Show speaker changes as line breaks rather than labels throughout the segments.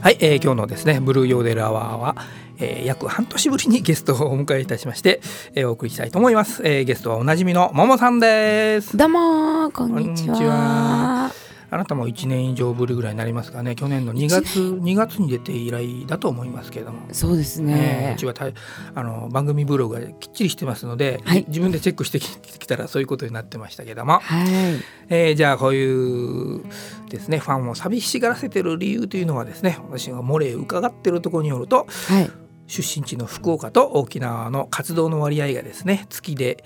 はい、えー今日のですねブルーヨーデルアワーは、えー約半年ぶりにゲストをお迎えいたしまして、えーお送りしたいと思います、えーゲストはおなじみのももさんです。
どうもこんにちは
あなたも1年以上ぶりぐらいになりますかね。去年の2月2月に出て以来だと思いますけれども。
そうです
えー
ね
うちはたあの番組ブログがきっちりしてますので、
はい。
自分でチェックしてききたらそういうことになってましたけども、
はい。
えーじゃあこういうですねファンを寂しがらせてる理由というのはですね私が漏れ伺ってるところによると
はい。
出身地の福岡と沖縄の活動の割合がですね月で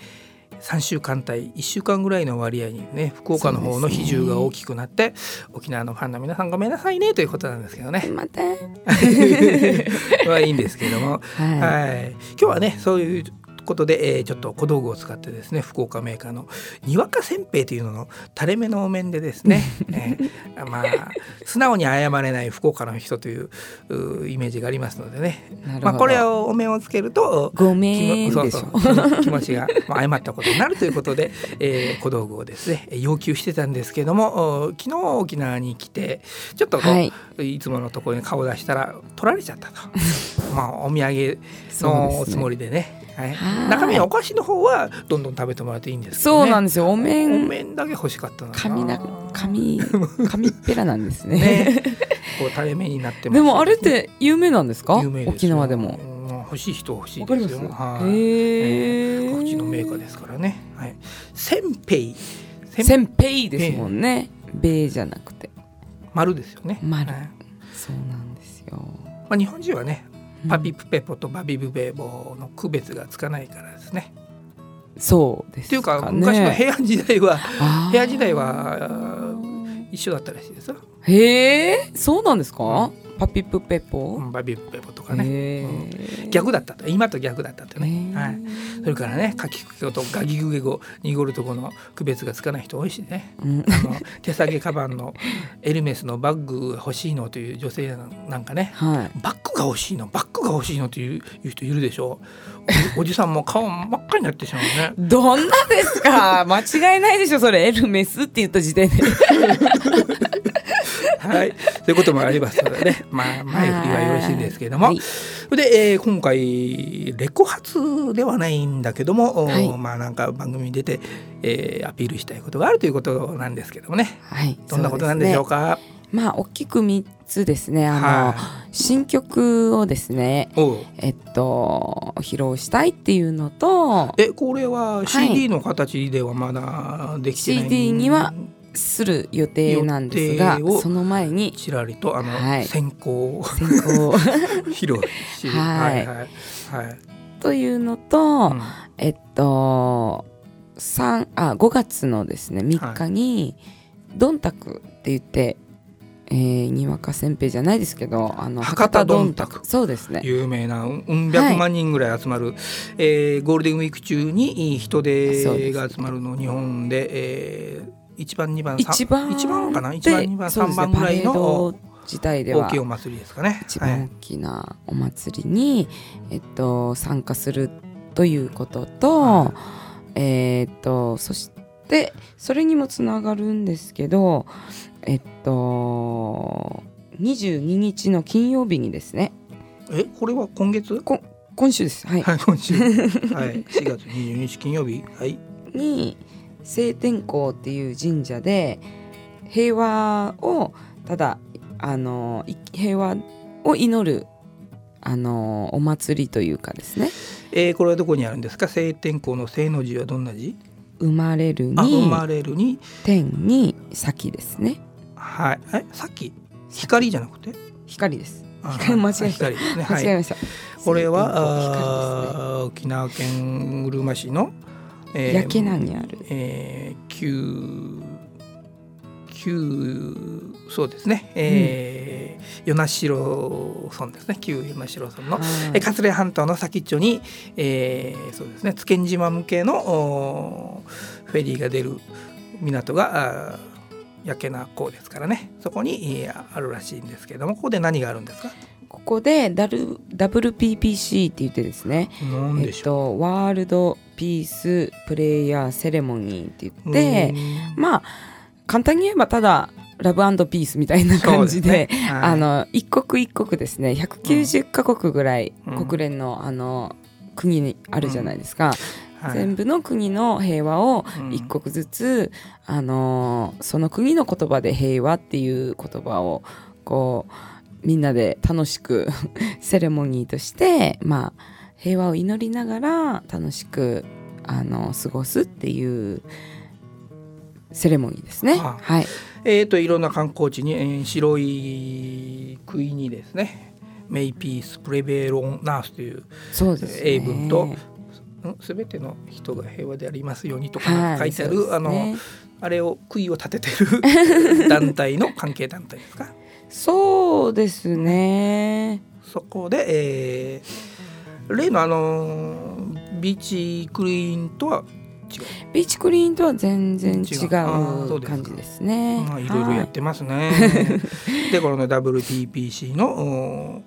3週間対1週間ぐらいの割合にね福岡の方の比重が大きくなって、沖縄のファンの皆さんごめんなさいねということなんですけどね。
また
は いいんですけども、
は
はい、今日はねそういうことで、えーちょっと小道具を使ってですね福岡メーカーのにわかせんべいというのの垂れ目のお面でですね、えーまあ素直に謝れない福岡の人といううイメージがありますのでね。まあ、これをお面をつけると
ごめん
気も
でしょ。
そうそう気持ちがまあ謝ったことになるということで、えー小道具をですね要求してたんですけどもお昨日沖縄に来てちょっとこう、
はい。
い、つものところに顔を出したら取られちゃったと。まあお土産のおつもりでね中身のお菓子の方はどんどん食べてもらっていいんですね、
そうなんですよ。お
お
面
面だけ欲しかったな。
紙な紙紙っぺらなんですね。
ね。こう垂れ目になってます
でもあれって有名なんですか？
有名ですよ。
沖縄でも。
うん欲しい人は欲しいで
ます？す
よはい。
へえ
各地のメーカーですからね。はい。せんぺい。
せんぺいですもんね。べじゃなくて。
丸ですよね。
丸。
はい。
そうなんですよ。
まあ日本人はね、
うん
パピプペポとバビブベボの区別がつかないからですね。
そうです
っていうか
ね
昔の平安時代は平安時代は一緒だったらしいですよ。
へえそうなんですか？パピプペポ
バビブベボとかね。
へえ
逆だった。と今と逆だったとね。
へー。
はい。それからね、かきくけ語とガギグゲ語、濁るとこの区別がつかない人多いしね。
うん。
あの 手提げカバンのエルメスのバッグが欲しいのという女性なんかね。
はい。
バッグが欲しいの？バッグが欲しいのっていういう人いるでしょ？うおおじさんも顔真っ赤になってしまうね。
どんなですか？間違いないでしょそれ。エルメスって言った時点で
はい。そういうこともありますのでね。まあ前振りはよろしいんですけれども、
はい。
で、えー今回レコ発ではないんだけども、お
はい。
まあなんか番組に出て、えーアピールしたいことがあるということなんですけどもね。
はい。
どんなことなんでしょう
そ
か
まあ大きく三つですね。あの、
は
新曲をですねえっと披露したいっていうのと
えこれは
はい
CD の形ではまだできてない、
CD にはする予定なんですがその前に
ちらりとあの、
はい。
先行。を
先行。
披露し、
はい。
はいはいはい。
というのと、
うん。
えっと三あ5月のですね3日に、ドンタクって言って、えー、にわかせんべいじゃないですけどあの
博多どんたく
そうですね。
有名なうんうん百万人ぐらい集まる、えーゴールデンウィーク中に人手が集まるの日本で、えー、1番2番三
一番
一番かな？
で
1番2番3
ね
番ぐらいの
自体では。
大きいお祭りですかね。
一番大
はい
きなお祭りに、えっと、参加するということと、
は
えーっとそしてそれにもつながるんですけどえっと22日の金曜日にですね。
えこれは今月？
今週です。はい、
はい今週。はい。4月22日金曜日。はい。
に聖天公っていう神社で平和をただあのい平和を祈るあのお祭りというかですね。
えー、これはどこにあるんですか？晴天公の聖の字はどんな字？
生まれる
あ生
に
まれるに
天に先ですね。
はい。えさっき光じゃなくて？
光です。
あ
光間違えた。
光ですね。はい。
間違えました、
これは
ね。
沖縄県うるま市の、えー
焼け名にある。
えー、旧旧そうですね、えー与那城村ですね。旧与那城村の、
はい。
えー桂半島の先っちょに、えーそうですね。津堅島向けのフェリーが出る港があー焼け名港ですからね。そこに、えーあるらしいんですけどもここで何があるんですか？
ここでダル WPPC って言ってですね。えっとワールドピースプレイヤーセレモニーって
う、
言ってまあ簡単に言えばただラブピースみたいな感じで
ね。はい。
あの一国一国ですね。190カ国ぐらい
うん。
国連のあの国にあるじゃないですか、
はい。
全部の国の平和を
うん。
一国ずつ、あのその国の言葉で平和っていう言葉をこうみんなで楽しく セレモニーとして、まあ、平和を祈りながら楽しくあの過ごすっていうセレモニーですね。
あ
はい、
えー、といろんな観光地に、えー白い杭にですね「メイピースプレベロンナース」という
そうですね。
英文とすべての人が平和でありますようにとか
はい。
書いてある、
そうです
あの
ね。
あれを杭を立ててる 団体の関係団体ですか？
そうですね。
そこで、えー例のあのービーチクリーンとは違う？
ビーチクリーンとは全然違
違う。
感じですね。
まあいろいろやってますね。でこのね WTPC のお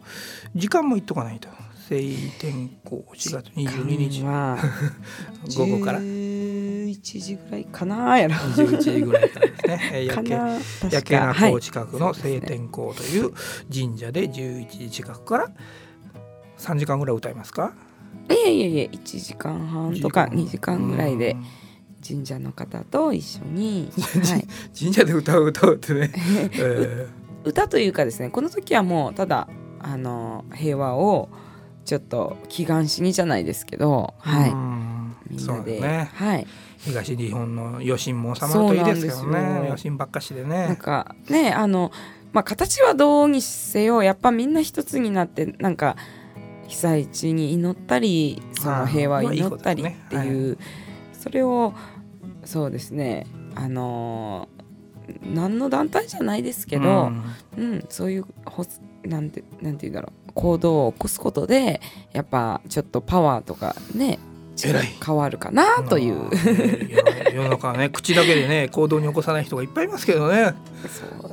時間も言っとかないと。晴天候4月22日。
は
午後から
11時ぐらいかなやろ。
21時ぐらいからですね。えー夜景夜景
確かはい。
那港近くの晴天港という神社で11時近くから3時間ぐらい歌いますか？
いえいえいえ1時間半とか2時間ぐらいで
うん。
神社の方と一緒に、はい、
神社で歌う歌うってね、え
歌というかですねこの時はもうただあの平和をちょっと祈願しにじゃないですけど、
ー
はい、みんなで、
ね。
はい、
東日本の余震も収まるといいですけど
そうなんですよ。
ね余震ばっかしで
なん
ね
かねあのまあ形はどうにせよやっぱみんな一つになってなんか被災地に祈ったりその平和を祈ったりって
まあい。
うそれをそうですねあの何の団体じゃないですけど、うん。そういうほなんてなんて言うんだろう行動を起こすことでやっぱちょっとパワーとかね変わるかなという。
世の中はね口だけでね 行動に起こさない人がいっぱいいますけどね。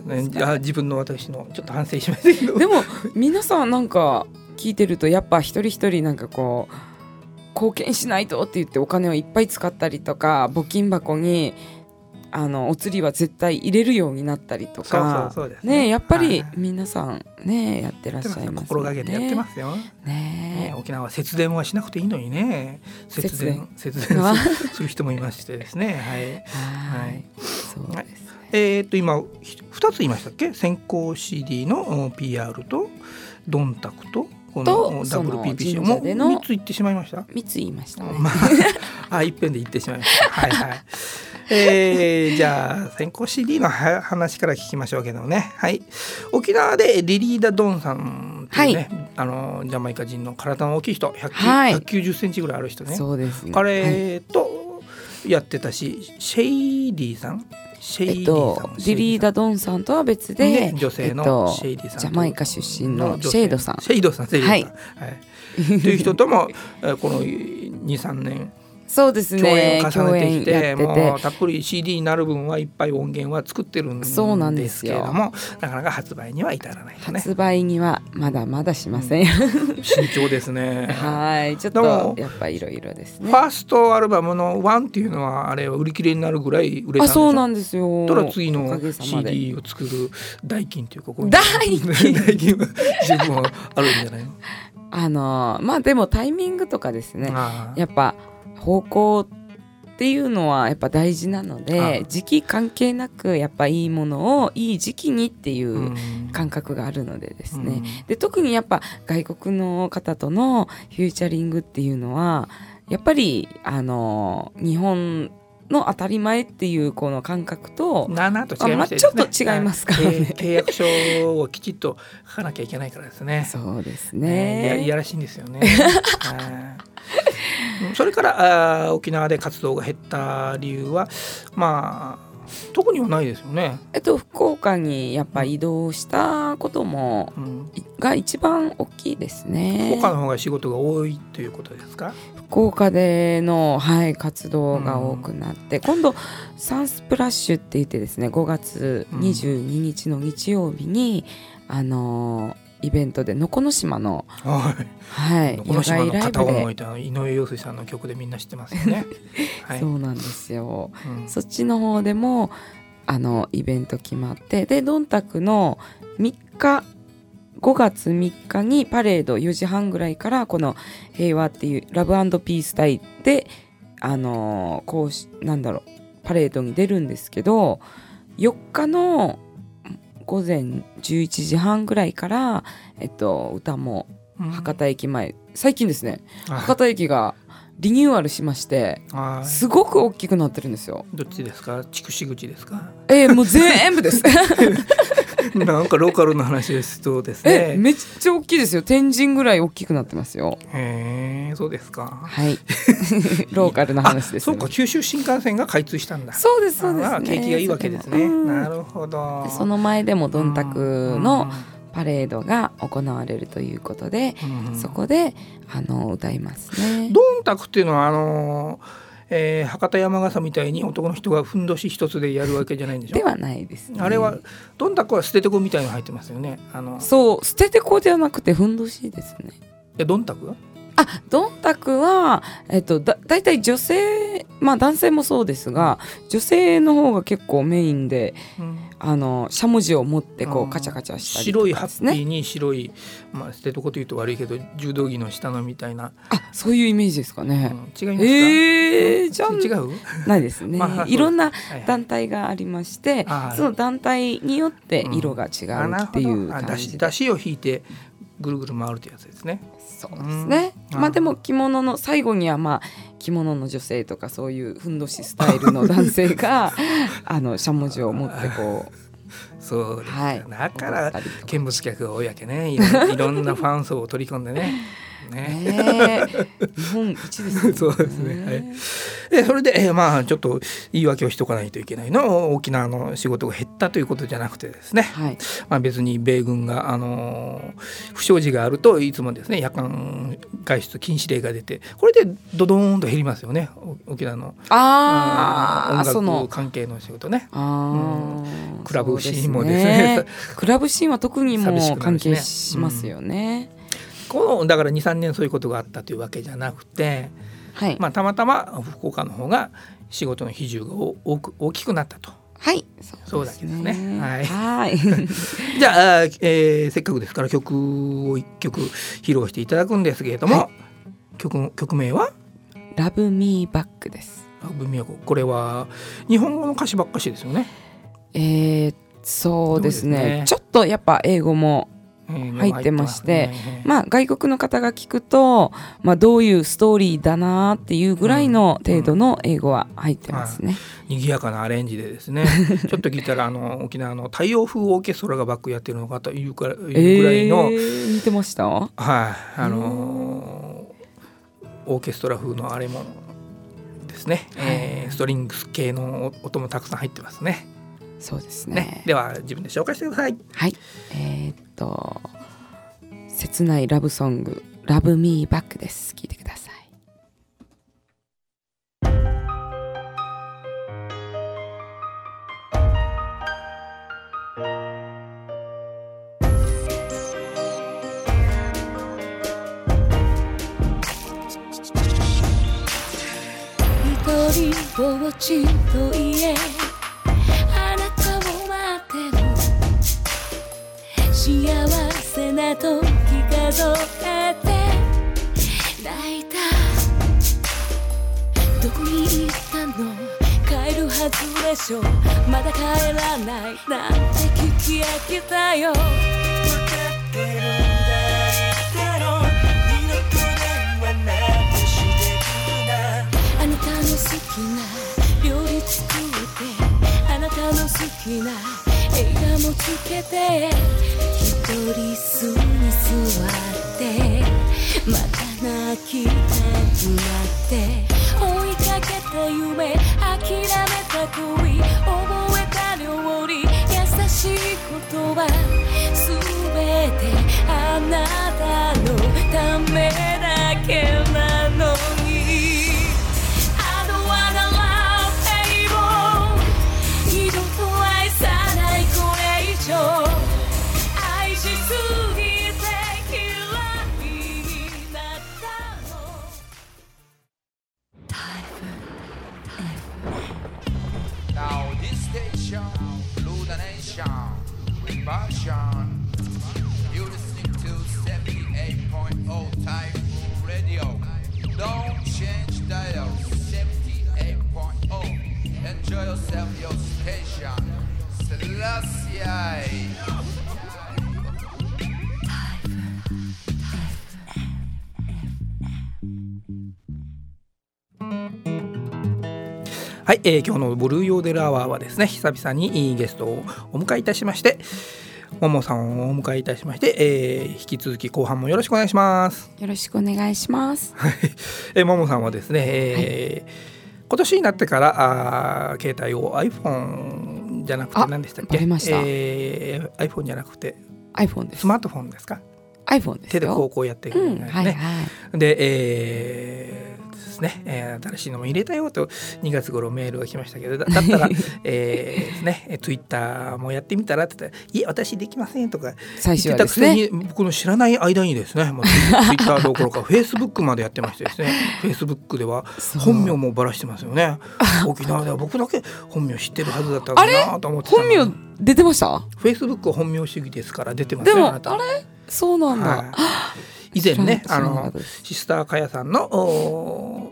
ね。あ自分の私のちょっと反省しましたけど。
でも皆さんなんか聞いてるとやっぱ一人一人なんかこう貢献しないとって言ってお金をいっぱい使ったりとか募金箱にあのお釣りは絶対入れるようになったりとか
そうです
ね。やっぱり
はい。
皆さんねやってらっしゃいます
心がけてやってますすよ、ね。
ね
沖縄は節電はしなくていいのにね。節電節電。
あ
する人もいましてですね。はい。
は
はい。い
そうですね。
えーっと今ひ2つ言いましたっけ？先行 CD のお PR とドンタクとこの WPPC もう3つ言ってしまいました？
三つ言いました。ね
まあ、あ一遍で言ってしまいました。はいはい。えー、じゃあ先行 CD のは話から聞きましょうけどね。はい。沖縄でリリーダ・ドンさんっていうね、あのジャマイカ人の体の大きい人、100
はい
190センチぐらいある人ね。
そうですねはい
彼とやってたし、シェイディさん、シェイディ
えっと
さん、
ディリーダ・ドンさんとは別で、
ね女性の
えっと
シェイディさんと
ジャマイカ出身のシェイドさん
シェイドさん、シェイドさん。
はい
はい。という人ともえーこの2、3年
そうです
共演
ね
を重ねてきても
て
うたっぷり CD になる分はいっぱい音源は作ってるんです
そうなんで
け
すよ。
れどもなかなか発売には至らないとね。
発売にはまだまだしません、
慎重ですね。
はい。ちょっとやっぱいろいろですね。
ファーストアルバムの「ワンっていうのはあれは売り切れになるぐらい売れたんで
そうなんですよ。
たら次の CD を作る代金というかこういう
代金。
代金は十分あるんじゃないの、
あのまあでもタイミングとかですね。やっぱ方向っていうのはやっぱ大事なの
あ
で時期関係なくやっぱいいものをいい時期にっていううん。感覚があるのでですね、
うん。
で特にやっぱ外国の方とのフューチャリングっていうのはやっぱりあの日本の当たり前っていうこの感覚と
なあなあと違いまして
あまあちょっと違いますからね。
はい契契約書をきちっと書かなきゃいけないからですね。
そうです
ね。いやい
ね。
やらしいんですよね。はいそれからあー沖縄で活動が減った理由はまあ特にはないですよね。
えっと福岡にやっぱ移動したことも
うん、
が一番大きいですね。
福岡の方が仕事が多いということですか？
福岡での、はい、活動が多くなって、今度サンスプラッシュって言ってですね5月22日の日曜日に、あのーイベントで能古島の、
はい。
野外ライブで
井上陽水さんの曲でみんな知ってますよね。はい。
そうなんですよ。
うん
そっちの方でもあのイベント決まってでドンタクの3日5月3日にパレード4時半ぐらいからこの「平和」っていうラブピース隊であのーこうしなんだろうパレードに出るんですけど4日の午前11時半ぐらいから、えっと、歌も博多駅前最近ですね。博多駅がリニューアルしましてすごく大きくなってるんですよ。
どっちですか？筑紫口ですか？
えーもう全部です。
なんかローカルの話です。とですね。
えめっちゃ大きいですよ。天神ぐらい大きくなってますよ。
へえそうですか。
はい。ローカルな話です、
そうか九州新幹線が開通したんだ。
そうですそうです、ね、
景気がいいわけですね、
うん。
なるほど。
でその前でもどんたくの
うん。
パレードが行われるということで、
うん。
そこであの歌いますね。
ドンタクっていうのはあのーえー博多山笠みたいに男の人がふんどし一つでやるわけじゃないんでしょ？
ではないです、ね。
あれはドンタクは捨ててこみたいの入ってますよねあの
そう捨ててこじゃなくてふんどしですね。
えドンタク
あどんたくは、えっと、だ大体女性まあ男性もそうですが女性の方が結構メインで
うん
あのしゃもじを持ってこうカチャカチャしたり
白いハ。ッピーに白い、まあ、捨てとこというと悪いけど柔道着の下のみたいな、
あそういうイメージですか
うん
ね。
違いますか、
えー、じゃ
違う？
ないですね、
まあ
いろんな
はいはい
団体がありまして、
あー。
その団体によって色が違うっていう感じで。
だしを引いてぐるぐる回るってやつですね。
そうですね、
うん。
まあでも着物の最後にはまあ着物の女性とかそういうふんどしスタイルの男性が あのしゃもじを持ってこう
そう
はい
だから見物客が多いわけね。いろんなファン層を取り込んでねね。
日本一ですよね。
そうですね。はい。でそれで、えーまあちょっと言い訳をしとかないといけないの。沖縄の仕事が減ったということじゃなくてですね、
はい。
まあ、別に米軍が、あのー不祥事があるといつもですね夜間外出禁止令が出てこれでドドーンと減りますよね。お沖縄の
あ
音
あその。
楽関係の仕事ね。
あー
クラブシーンもですね。
クラブシーンは特にもう関係しますよね、
このだから23年そういうことがあったというわけじゃなくて、
はい、
まあ、たまたま福岡の方が仕事の比重がお多く大きくなったと。
はい。
そうだけですね。はい。
はい。
じゃあ、えーせっかくですから曲を一曲披露していただくんですけれども、
は
曲曲名は？
ラブミーバックです「
文都これは日本語の歌詞ばっかしですよね。
えー、そうですね。
ね？
ちょっとやっぱ英語も
えー
入ってまして
ま
あ外国の方が聞くと、まあ、どういうストーリーだなっていうぐらいの程度の英語は入ってますね、
賑やかなアレンジでですね。ちょっと聞いたらあの沖縄の太陽風オーケストラがバックやってるのかというからいうぐらいの、
えー、似てました？
はい。あのーオーケストラ風のあれもですね、えーストリングス系の音もたくさん入ってますね。
そうですね。
ね。では自分で紹介してください。
はい。えー、っと切ないラブソング「ラブミーバックです。聞いて
たの好きな映画もつけて一人椅子に座ってまた泣きたくなって追いかけた夢諦めた恋覚えた料理優しい言葉全てあなたのためだけな
はい、えー今日のブルーヨーデルアワーはですね久々にゲストをお迎えいたしましてももさんをお迎えいたしまして、えー引き続き後半もよろしくお願いします。
よろしくお願いします。
はい、えーももさんはですね、えー今年になってからあー携帯を iPhone じゃなくて
あ
何でしたっけ？
バレました
えー iPhone じゃなくて
iPhone です
ス。マートフォンですか
？iPhone ですよ。
手でこうこうやっていく
うん、
みたいなね、
はいはい。
で、えーですね、えー新しいのも入れたよと2月頃メールが来ましたけどだだったら、えーですね、ツイッターもやってみたらって言ったら「いえ私できません」とか
最初はですね。
に、僕の知らない間にですねもう ッターどころかフェイスブックまでやってましてですね。フェイスブックでは本名もばらしてますよね。沖縄では僕だけ本名知ってるはずだったんだなと思って
本名出てました？
フェイスブックは本名主義ですから出てます
でも
よあなた。
あれ？そうなんだ。
はい以前ねあのシスターかやさんの、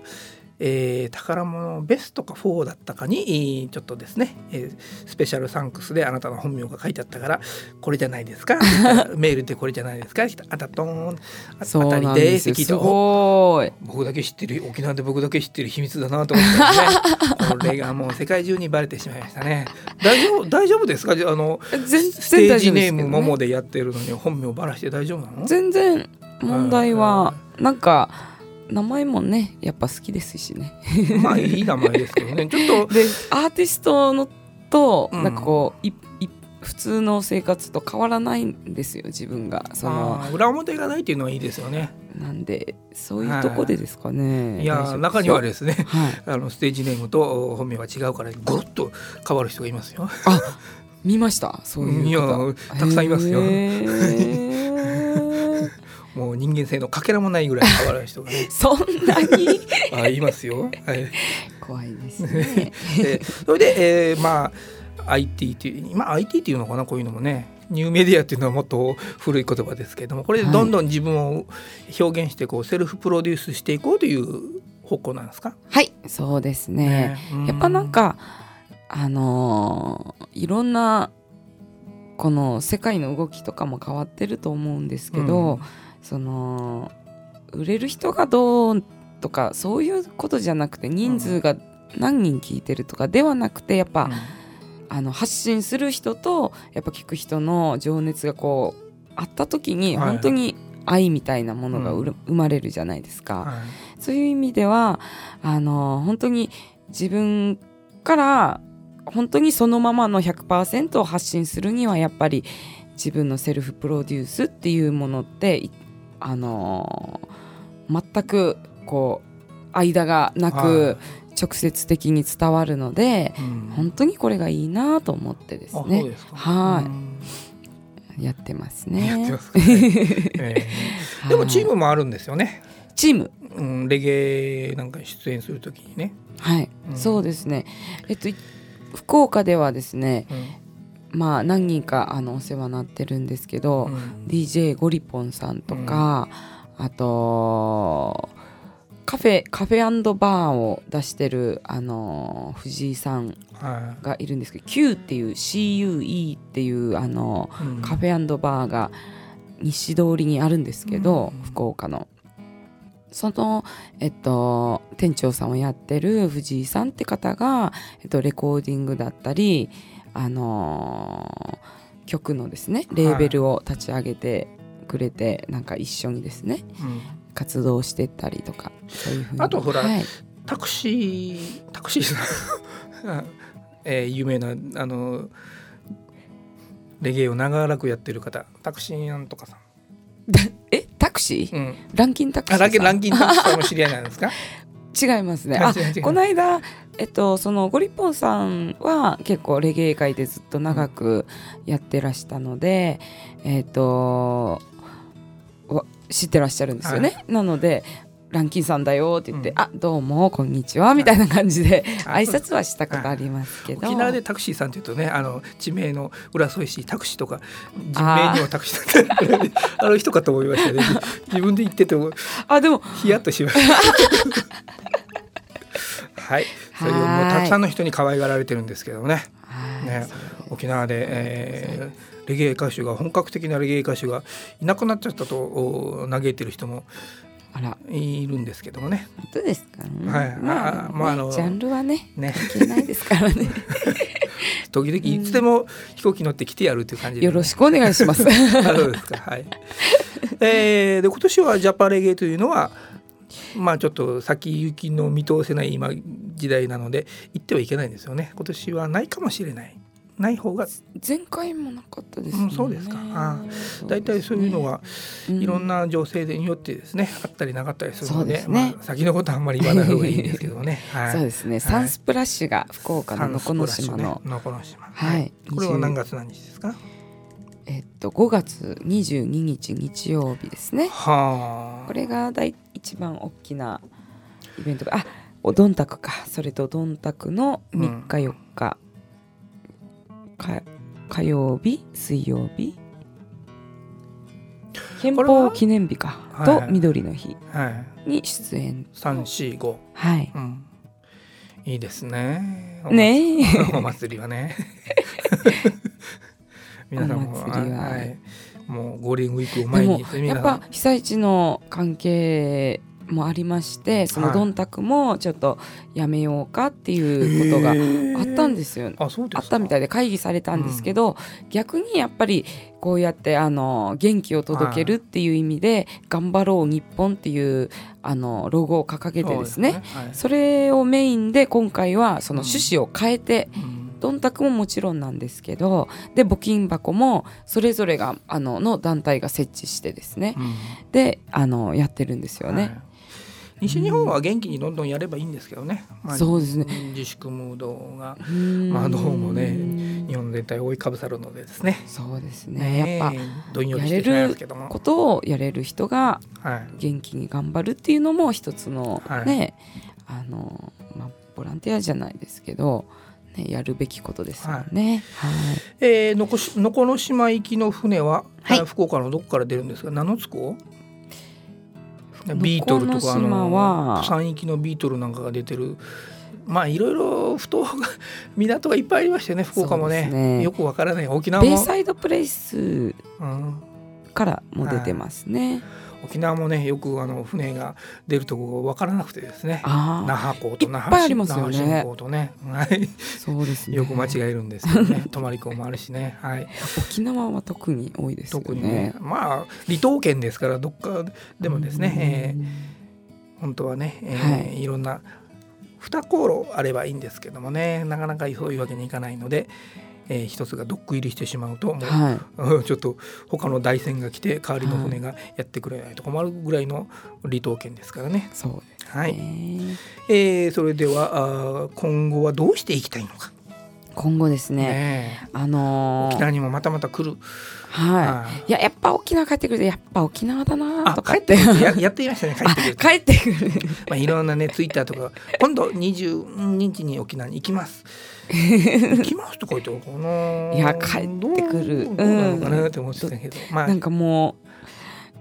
えー宝物ベストか4だったかにえーちょっとですね、えースペシャルサンクスであなたの本名が書いてあったからこれじゃないですか。メールでこれじゃないですか。あたとーんあたり
です。
って聞い。僕だけ知ってる沖縄で僕だけ知ってる秘密だなと思ったらね。これがもう世界中にバレてしまいましたね。大丈夫大丈夫ですか？ああの
全
ステージネームももでやってるのに本名ばらして大丈夫なの？
全然問題はなんか名前もねやっぱ好きですしね。
まあいい名前ですけどね。ちょっと
でアーティストのと
うん。
なんかこう、いい普通の生活と変わらないんですよ自分が。その
裏表がないっていうのはいいですよね。
なんでそういうとこでですかね。
い。や
大丈夫。ですよ
中にはですね
はい、
あのステージネームと本名が違うからゴロッと変わる人がいますよ。
あ見ました？そういう方。
いやたくさんいますよ。
へー
もう人間性のかけらもないぐらい変わる人がね。
そんなに？
あいますよ。はい、
怖いですね。
で それで、えーまあ IT っていう今 IT っていうのかなこういうのもね。ニューメディアっていうのはもっと古い言葉ですけれどもこれでどんどん自分を表現してこうセルフプロデュースしていこうという方向なんですか、
はいそうですね。
ね。
やっぱなんかあのーいろんなこの世界の動きとかも変わってると思うんですけど、その売れる人がどうとかそういうことじゃなくて人数が何人聞いてるとかではなくてやっぱ、
うん。
あの発信する人とやっぱ聞く人の情熱がこうあった時に
はい。
本当に愛みたいなものがうる生まれるじゃないですか。
はい。
そういう意味ではあの本当に自分から本当にそのままの100%を発信するにはやっぱり自分のセルフプロデュースっていうものっていあの全くこう間がなく直接的に伝わるので、
うん。
本当にこれがいいなと思ってですね。はい。
うん。
やってますね。
えーでもチームもあるんですよね、
チーム。
うん、レゲエなんかに出演するときにね、
はい、
うん。
そうですね。えっとい福岡ではですね
うん
まあ何人かあのお世話になってるんですけど、
うん。
DJ ゴリポンさんとか、あとカフェカフェバーを出してるあの藤井さん
は
がいるんですけど Q っていう CUE っていうあの
いうん。
カフェバーが西通りにあるんですけど、
うん。
福岡の。その、えっと、店長さんをやってる藤井さんって方が、えっと、レコーディングだったり、あのー曲のですねレーベルを立ち上げてくれて、なんか一緒にですね
うん。
活動してったりとかそういうふうに。
あとほら
はい、
タクシータクシーさん、えー有名なあのレゲエを長らくやってる方。タクシーなんとかさん、
え？タクシー、
うん、
ランキンタクシー
ランキンタクシーさんも知り合いなんですか？
違いますね。この間、えっと、そのゴリポンさんは結構レゲエ界でずっと長くやってらしたので、えっとわ知ってらっしゃるんですよね。なのでランキンさんだよって言って、
うん。
あどうもこんにちはみたいな感じで
あ
挨拶はしたことありますけど。
沖縄でタクシーさんというとねあの地名の浦添市タクシーとか人名にはタクシーだってあの人かと思いましたね。自分で言ってても
あでも
ヒヤッとしました はい。それでもうたくさんの人に可愛がられてるんですけどね。
はい。
ね。沖縄で、えーレゲエ歌手が本格的なレゲエ歌手がいなくなっちゃったとお嘆いてる人も
あら。
いるんですけどもね。
本当ですかね、
はい。
まあ、
あまああの
ねジャンルはね
ね。
関係ないですからね。
時々いつでも飛行機乗って来てやるっていう感じで、
よろしくお願いします。
あそうですか。はい。えーで今年はジャパレゲというのはまあちょっと先行きの見通せない今時代なので行ってはいけないんですよね。今年はないかもしれない。ない方が。
前回もなかったですね、
うんそうですか。あ
そう
大体そういうのが
うん。
いろんな情勢によってですね、あったりなかったりするので
ね。
まあ、先のことはあんまり言わない方がいいんですけどね。はい、
そうですね、サンスプラッシュが福岡の能古の島の、
のこの島。
はい。
これは何月何日ですか？
えっと5月22日日曜日ですね。
はあ。
これが第一番大きなイベントがあおどんたくか。それとどんたくの3日4日、か火曜日水曜日。憲法記念日か。
は？い
と緑の日
はい。
に出演。
三四五。
はい。
うん。いいですね。
ねえ。
お祭りはね。皆さんも
お祭りは。
はい、もうゴーンウィークを前に
やっぱ被災地の関係もありましてその
はい
どんたくもちょっとやめようかっていうことがあったんですよ。
あそうですか。
あったみたいで会議されたんですけど、逆にやっぱりこうやってあの元気を届けるっていう意味で「頑張ろう日本」っていうあのロゴを掲げてですね。
そうはい。
それをメインで今回はその趣旨を変えて、
うん
どんたくももちろんなんですけどで募金箱もそれぞれがあのの団体が設置してですね
うん
であのやってるんですよね。
はい西日本は元気にどんどんやればいいんですけどね。まあ
そうですね
自粛ムードがまあどうもね日本全体を覆いかぶさるのでですね。
そうですねやっ
ねどんよりしてしまいますけども。
ぱことをやれる人が
はい。
元気に頑張るっていうのも一つの
はい
ね、あのまあボランティアじゃないですけど、ね、やるべきことですよね。はい。
えー、のこしのこの島行きの船は、
はい。
あ福岡のどこから出るんですか？名の付港ビートルとかあ
の
山域のビートルなんかが出てる。まあいろいろ不当が 港がいっぱいありましたよね福岡もね。
ね。
よくわからない。沖縄も、
ベイサイドプレイス
うん、
からも出てますね。
沖縄もねよくあの船が出るとこがわからなくてですね。
あ
那覇港と那覇新港とね、はい、
あ、そうですね。
よく間違えるんですけどね。泊まり港もあるしね、はい、
沖縄は特に多いですよね。
特にね。まあ離島県ですからどっかでもですね、えー本当はね、えー
はい。
い、ろんな2航路あればいいんですけどもね。なかなかそういうわけにいかないので、えー一つがドック入りしてしまうともう、
はい。
う んちょっと他の台船が来て代わりの船がやってくれないと困るぐらいの離島県ですからね。
そうです
はい。
ね。
えーそれではあー今後はどうしていきたいのか、
今後ですね。
ね
あのー
沖縄にもまたまた来る、
はい。い。ややっぱ沖縄帰ってくるとやっぱ沖縄だな
あ
とかって。
帰ってくる。や やっていましたね帰っ
あ
てくる
帰ってくる。
まあ、いろんなねツイッターとか。今度20日に沖縄に行きます行きますとか言ってるかな？い
や帰ってくる。
どうなのかな？って思ってたけど、まあ。
なんかもう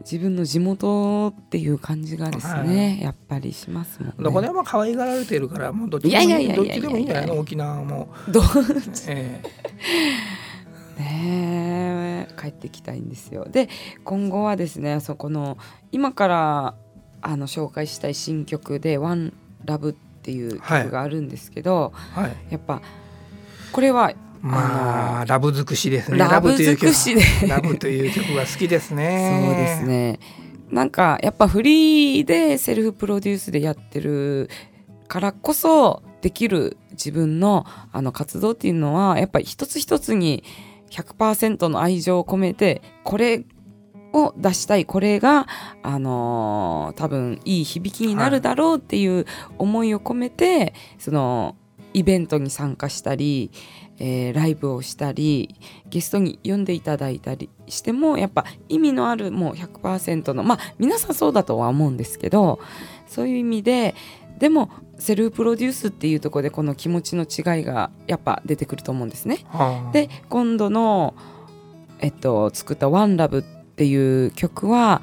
自分の地元っていう感じがですね、やっぱりしますもんね。
どこでも可愛がられてるからもうどっちでも
いやい
どっちでもいいんじゃないの沖縄も、
どう？
え
ねえ帰ってきたいんですよ。で今後はですねそこの今からあの紹介したい新曲で「ONE LOVE」っていう曲があるんですけど、
えはい。
やっぱこれは
まあラブ尽くしですね。
ラブ
という曲
尽くしで
ラブという曲が好きですね。
そうですね。なんかやっぱフリーでセルフプロデュースでやってるからこそできる自分のあの活動っていうのはやっぱり一つ一つに100%の愛情を込めてこれを出したいこれが、あのー多分いい響きになるだろうっていう思いを込めて、そのイベントに参加したり、えーライブをしたりゲストに呼んでいただいたりしてもやっぱ意味のあるもう100%のまあ皆さんそうだとは思うんですけどそういう意味ででもセルフプロデュースっていうところでこの気持ちの違いがやっぱ出てくると思うんですね。
はあ
で今度の、えっと、作った「OneLove」っていう曲は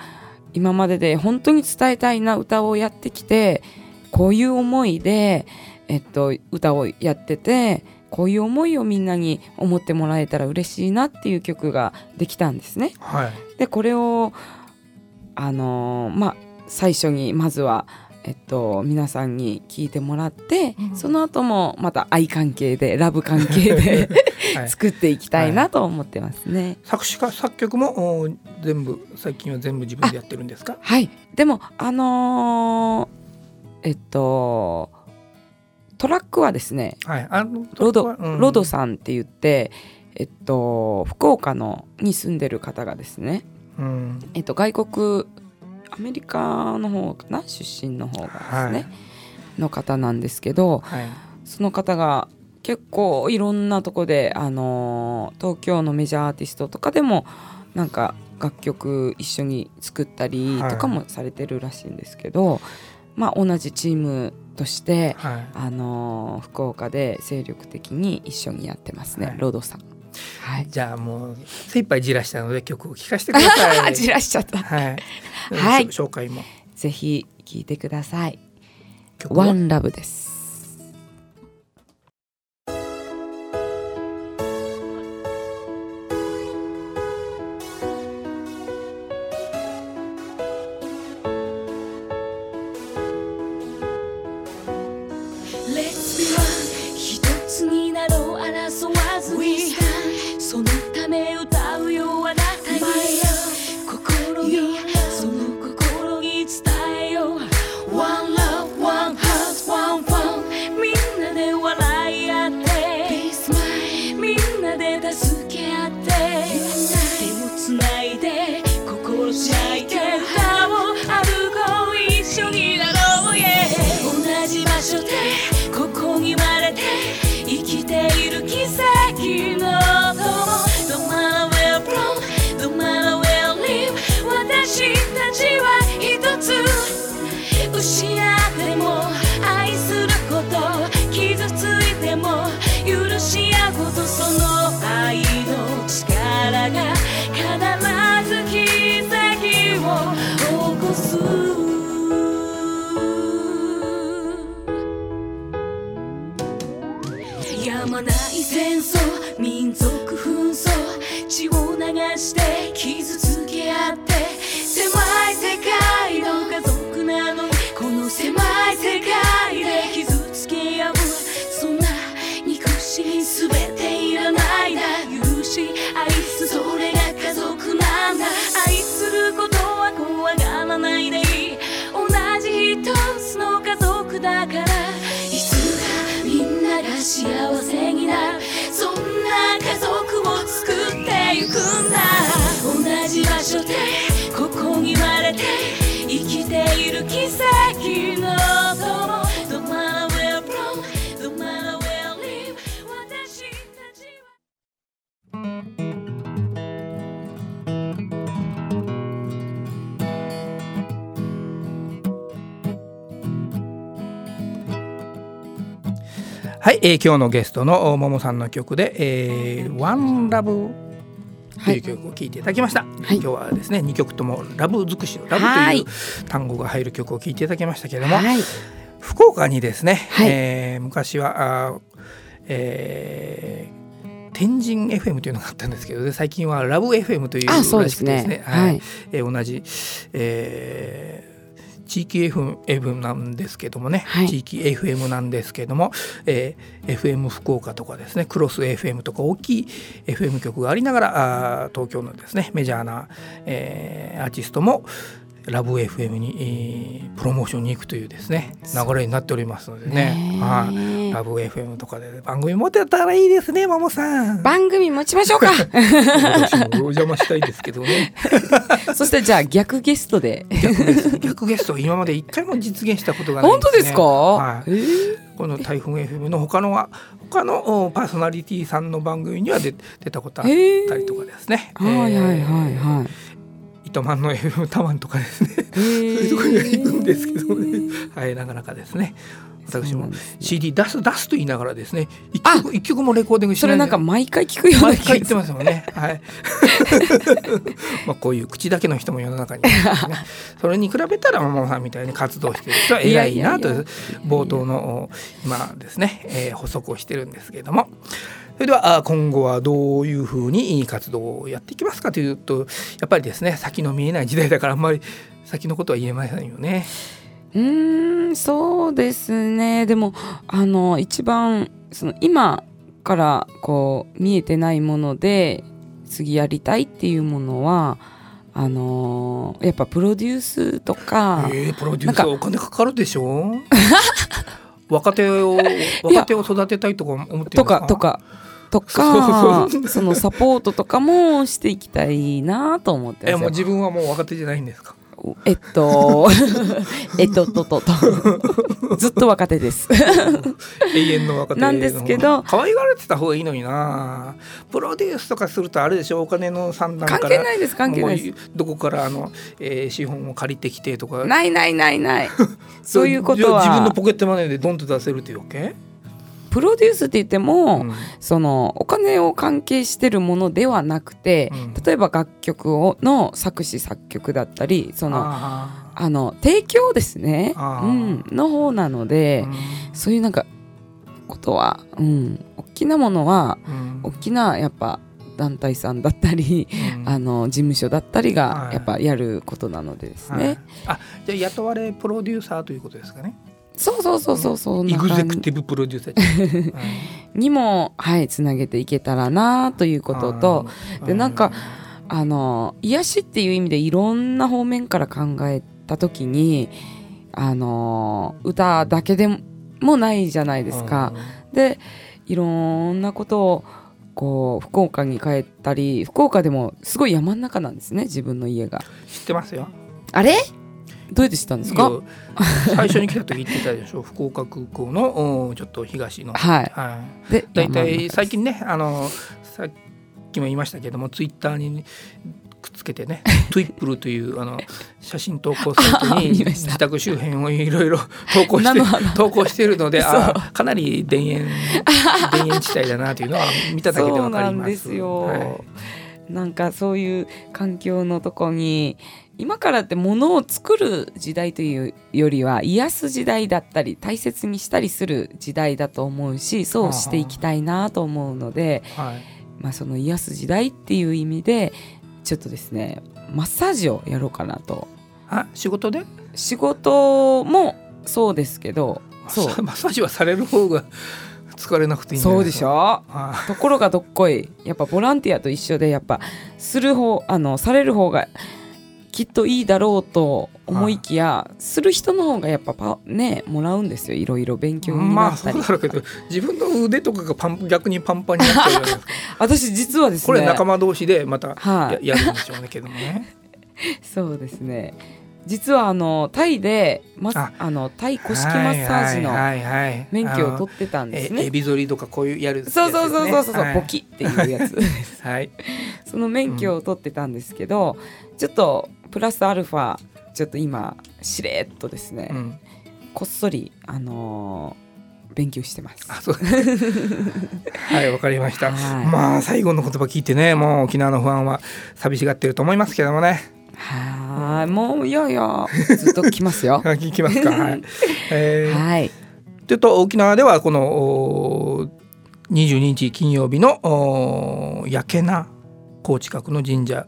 今までで本当に伝えたいな歌をやってきてこういう思いで、えっと、歌をやってて
こういう思いをみんなに思ってもらえたら嬉しいなっていう曲ができたんですね。
はい
でこれをあのーまあ最初にまずは、えっと、皆さんに聞いてもらって、
うん
その後もまた愛関係でラブ関係で
はい
作っていきたいなと思ってますね。
作詞家作曲もお全部最近は全部自分でやってるんですか？
はい。でもあのーえっとトラックはですね
はい。あの
ロド,、
うん。
ロドさんって言って、えっと、福岡のに住んでる方がですね、
うん。
えっと、外国アメリカの方かな？出身の方がですね、
はい。
の方なんですけど
はい。
その方が結構いろんなとこで、あのー東京のメジャーアーティストとかでもなんか楽曲一緒に作ったりとかもされてるらしいんですけど、まあ、同じチームとして、
はい。
あのー福岡で精力的に一緒にやってますね、
はい。
ロドさん。はい、
じゃあもう精一杯じらしたので曲を聴かせてください。
じらしちゃった。
はい、
はい。
紹介も。
ぜひ聴いてください。ワンラブです。
はい、
えー今日のゲストのおももさんの曲で「えー、ワンラブという曲を聴いていただきました、
い。
今日はですね2曲ともラブ尽くしのラブ
はい
とい。う単語が入る曲を聴いていただきましたけれども、
はい、
福岡にですね、
はい。
えー昔はあー、えー天神 FM というのがあったんですけどで最近はラブ FM というらしくて
すね。
は
はい。い、
えー同じ、えー地域 FM, なんですけどもね、
はい。
地域 FM なんですけども、えー FM 福岡とかですねクロス FM とか大きい FM 局がありながらあー東京のですねメジャーな、えーアーティストもラブ FM に、えープロモーションに行くというですね流れになっておりますのでね
ねえ
はいラブ FM とかで番組持ってたらいいですねマモさん。
番組持ちましょうか。
私 もお邪魔したいですけどね。
そしてじゃあ逆ゲストで。
逆ゲスト今まで一回も実現したことがないん
本当ですか？
はい
えー
この台風 FM の他のは他のおパーソナリティさんの番組には出出たことあったりとかですね。
はいはいはい
えー
はい。
糸満の FM タワンとかですね。
そう
そういうところには行くんですけどね。はいなかなかですね。私も CD 出す出すと言いながらですね一曲一曲もレコーディングしない
それなんか毎回聞くような
毎回言ってますもんね。はい。まあこういう口だけの人も世の中にね。それに比べたら桃さんみたいに活動してる人は偉いなと冒頭の今ですね、えー補足をしてるんですけれども。それではあ今後はどういうふうに活動をやっていきますかというとやっぱりですね先の見えない時代だからあんまり先のことは言えませんよね。
うーんそうですね。でもあの一番その今からこう見えてないもので次やりたいっていうものはあのやっぱプロデュースとか、
えー、プロデューサーお金かかるでしょ？若手を若手を育てたいとか思ってるんです
と
か
かとかとかそのサポートとかもしていきたいなと思って
え
ますよ。
もう自分はもう若手じゃないんですか？
えっと えっとととと。ずっと若手です。
永遠の若手の
なんですけど
可愛がられてた方がいいのにな。プロデュースとかするとあれでしょ？お金の算段から。
関係ないです関係ないです。
どこからあの、えー資本を借りてきてとか。
ないないないない。そういうことは。
自分のポケットマネーでドンと出せるっていうわけ、
プロデュースって言っても、
うん。
そのお金を関係してるものではなくて、
うん。
例えば楽曲をの作詞作曲だったりそのあ
あ
の提供ですね、うん、の方なの
ー
で、
うん。
そういうなんかことは、うん、大きなものは
うん。
大きなやっぱ団体さんだったり、
うん。
あの事務所だったり
はい。
がやっぱやることなのでですね、
はい。あじゃあ雇われプロデューサーということですかね
そうそうそうそうそん
イグゼクティブプロデューサー、はい
にもはいつなげていけたらなということと、でなんかあの癒しっていう意味でいろんな方面から考えた時にあの歌だけでもないじゃないですか。でいろんなことをこう福岡に帰ったり福岡でもすごい山の中なんですね自分の家が。
知ってますよ。
あれ？どうやって知ったんですか？
最初に来た時言ってたでしょ？福岡空港のおちょっと東の。
はい。
はい。
で
大体最近ねあのさっきも言いましたけどもツイッターにくっつけてね トゥイップルというあの写真投稿サイトに 自宅周辺をいろいろ投稿して投稿しているのであかなり田園田園地帯だなというのは見ただけでわかります。
そうなんですよ、
はい。
なんかそういう環境のとこに今からって物を作る時代というよりは癒す時代だったり大切にしたりする時代だと思うしそうしていきたいなと思うので、
はい
まあ、その癒す時代っていう意味でちょっとですねマッサージをやろうかなと。
あ仕事で？
仕事もそうですけどそう。
マッサージはされる方が 疲れなくていい
そうでしょ？
あ。
ところがどっこい。やっぱボランティアと一緒でやっぱする方あのされる方がきっといいだろうと思いきやする人の方がやっぱパねもらうんですよ。いろいろ勉強に
まあそ
なったり、
うだろうけど自分の腕とかがパン逆にパンパンになっちゃ
私実はですね
これ仲間同士でまたや,、
はい。
やるんでしょうねけどもね。
そうですね。実はあのタイで、ま、
あ
あのタイ古式マッサージの免許を取ってたんですね。
えエビ反りとかこういうやるね。
そうそうそうそうそう、
はい。
ボキっていうやつ
はい。
その免許を取ってたんですけど、ちょっとプラスアルファちょっと今しれっとですね、
うん。
こっそりあのー勉強してます。
あそう。はいわかりました、
はい。
まあ最後の言葉聞いてねもう沖縄の不安は寂しがってると思いますけどもね。
はーい、もういやいやずっと来ますよ。
聞きますか。はい、えー
はい、
ちょっと沖縄ではこのお22日金曜日のお焼けな高近くの神社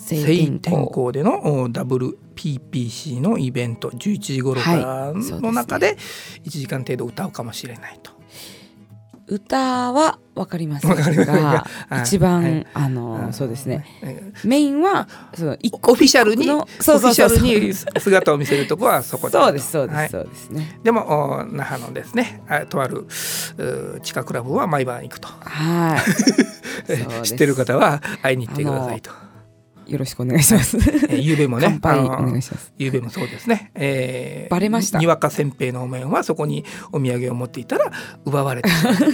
晴
晴
天
天
候
候でのお WPPC のイベント11時頃からの中で1時間程度歌うかもしれないと。
歌はわかりません
わかりませんが
一番、
はい。
あのーそうですね。
え
メインはその
オフィシャルにオ
の
フィシャルに姿を見せるとこはそこだと。
そうですそうです、
はい。
そうですね。
でもお那覇のですねあとあるう地下クラブは毎晩行くと。
はい。
知ってる方は会いに行ってくださいと。
よろしくお願いします。
えーゆうべもね。
乾杯お願いします。
ゆうべもそうですね、えー
バレました。
にわかせんべいのお面はそこにお土産を持っていたら奪われたと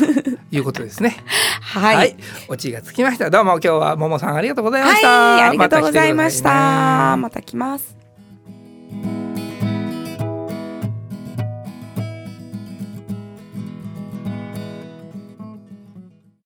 いうことですね。
はい、
オチがつきました。どうも今日はももさんありがとうございました。
はい、ありがとうございました。また来ます。